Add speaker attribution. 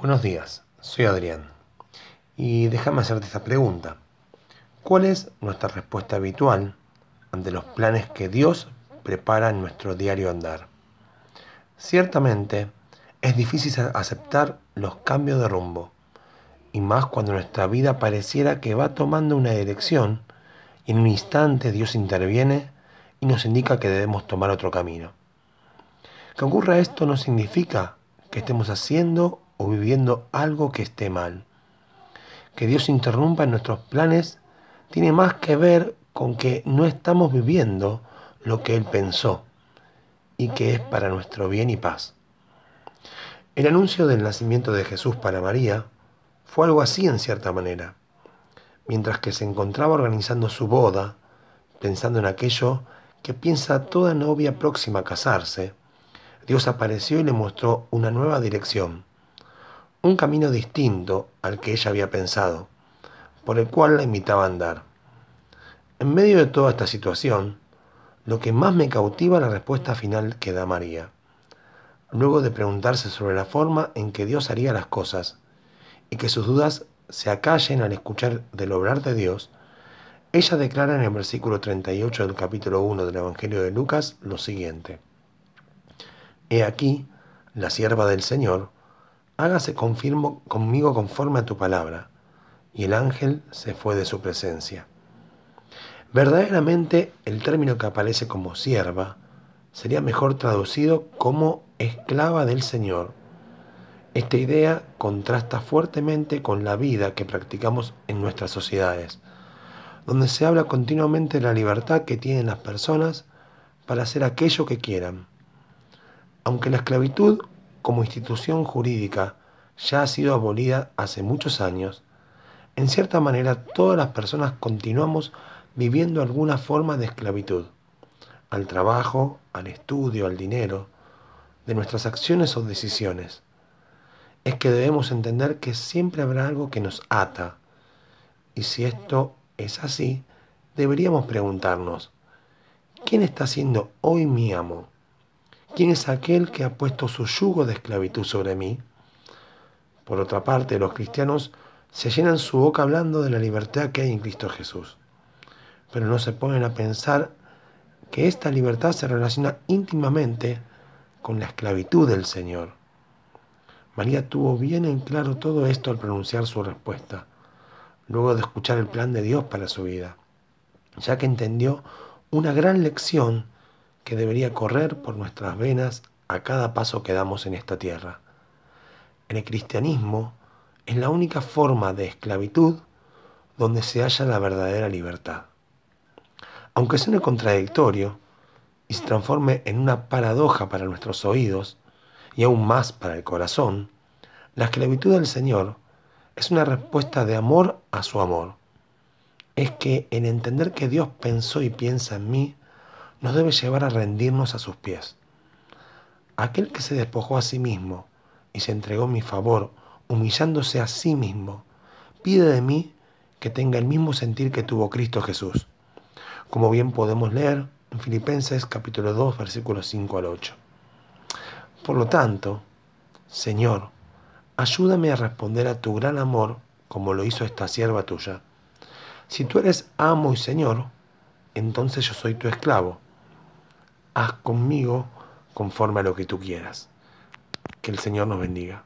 Speaker 1: Buenos días, soy Adrián y déjame hacerte esta pregunta. ¿Cuál es nuestra respuesta habitual ante los planes que Dios prepara en nuestro diario andar? Ciertamente es difícil aceptar los cambios de rumbo y más cuando nuestra vida pareciera que va tomando una dirección y en un instante Dios interviene y nos indica que debemos tomar otro camino. Que ocurra esto no significa que estemos haciendo o viviendo algo que esté mal. Que Dios interrumpa en nuestros planes tiene más que ver con que no estamos viviendo lo que Él pensó y que es para nuestro bien y paz. El anuncio del nacimiento de Jesús para María fue algo así en cierta manera. Mientras que se encontraba organizando su boda, pensando en aquello que piensa toda novia próxima a casarse, Dios apareció y le mostró una nueva dirección, un camino distinto al que ella había pensado, por el cual la invitaba a andar. En medio de toda esta situación, lo que más me cautiva es la respuesta final que da María. Luego de preguntarse sobre la forma en que Dios haría las cosas y que sus dudas se acallen al escuchar del obrar de Dios, ella declara en el versículo 38 del capítulo 1 del Evangelio de Lucas lo siguiente. He aquí, la sierva del Señor, hágase confirmo conmigo conforme a tu palabra. Y el ángel se fue de su presencia. Verdaderamente el término que aparece como sierva sería mejor traducido como esclava del Señor. Esta idea contrasta fuertemente con la vida que practicamos en nuestras sociedades, donde se habla continuamente de la libertad que tienen las personas para hacer aquello que quieran. Aunque la esclavitud como institución jurídica ya ha sido abolida hace muchos años, en cierta manera todas las personas continuamos viviendo alguna forma de esclavitud, al trabajo, al estudio, al dinero, de nuestras acciones o decisiones. Es que debemos entender que siempre habrá algo que nos ata, y si esto es así, deberíamos preguntarnos, ¿quién está siendo hoy mi amo? ¿Quién es aquel que ha puesto su yugo de esclavitud sobre mí? Por otra parte, los cristianos se llenan su boca hablando de la libertad que hay en Cristo Jesús, pero no se ponen a pensar que esta libertad se relaciona íntimamente con la esclavitud del Señor. María tuvo bien en claro todo esto al pronunciar su respuesta, luego de escuchar el plan de Dios para su vida, ya que entendió una gran lección que debería correr por nuestras venas a cada paso que damos en esta tierra. En el cristianismo es la única forma de esclavitud donde se halla la verdadera libertad. Aunque suene contradictorio y se transforme en una paradoja para nuestros oídos y aún más para el corazón, la esclavitud del Señor es una respuesta de amor a su amor. Es que en entender que Dios pensó y piensa en mí, nos debe llevar a rendirnos a sus pies. Aquel que se despojó a sí mismo y se entregó en mi favor, humillándose a sí mismo, pide de mí que tenga el mismo sentir que tuvo Cristo Jesús, como bien podemos leer en Filipenses capítulo 2 versículos 5 al 8. Por lo tanto, Señor, ayúdame a responder a tu gran amor como lo hizo esta sierva tuya. Si tú eres amo y Señor, entonces yo soy tu esclavo haz conmigo conforme a lo que tú quieras. Que el Señor nos bendiga.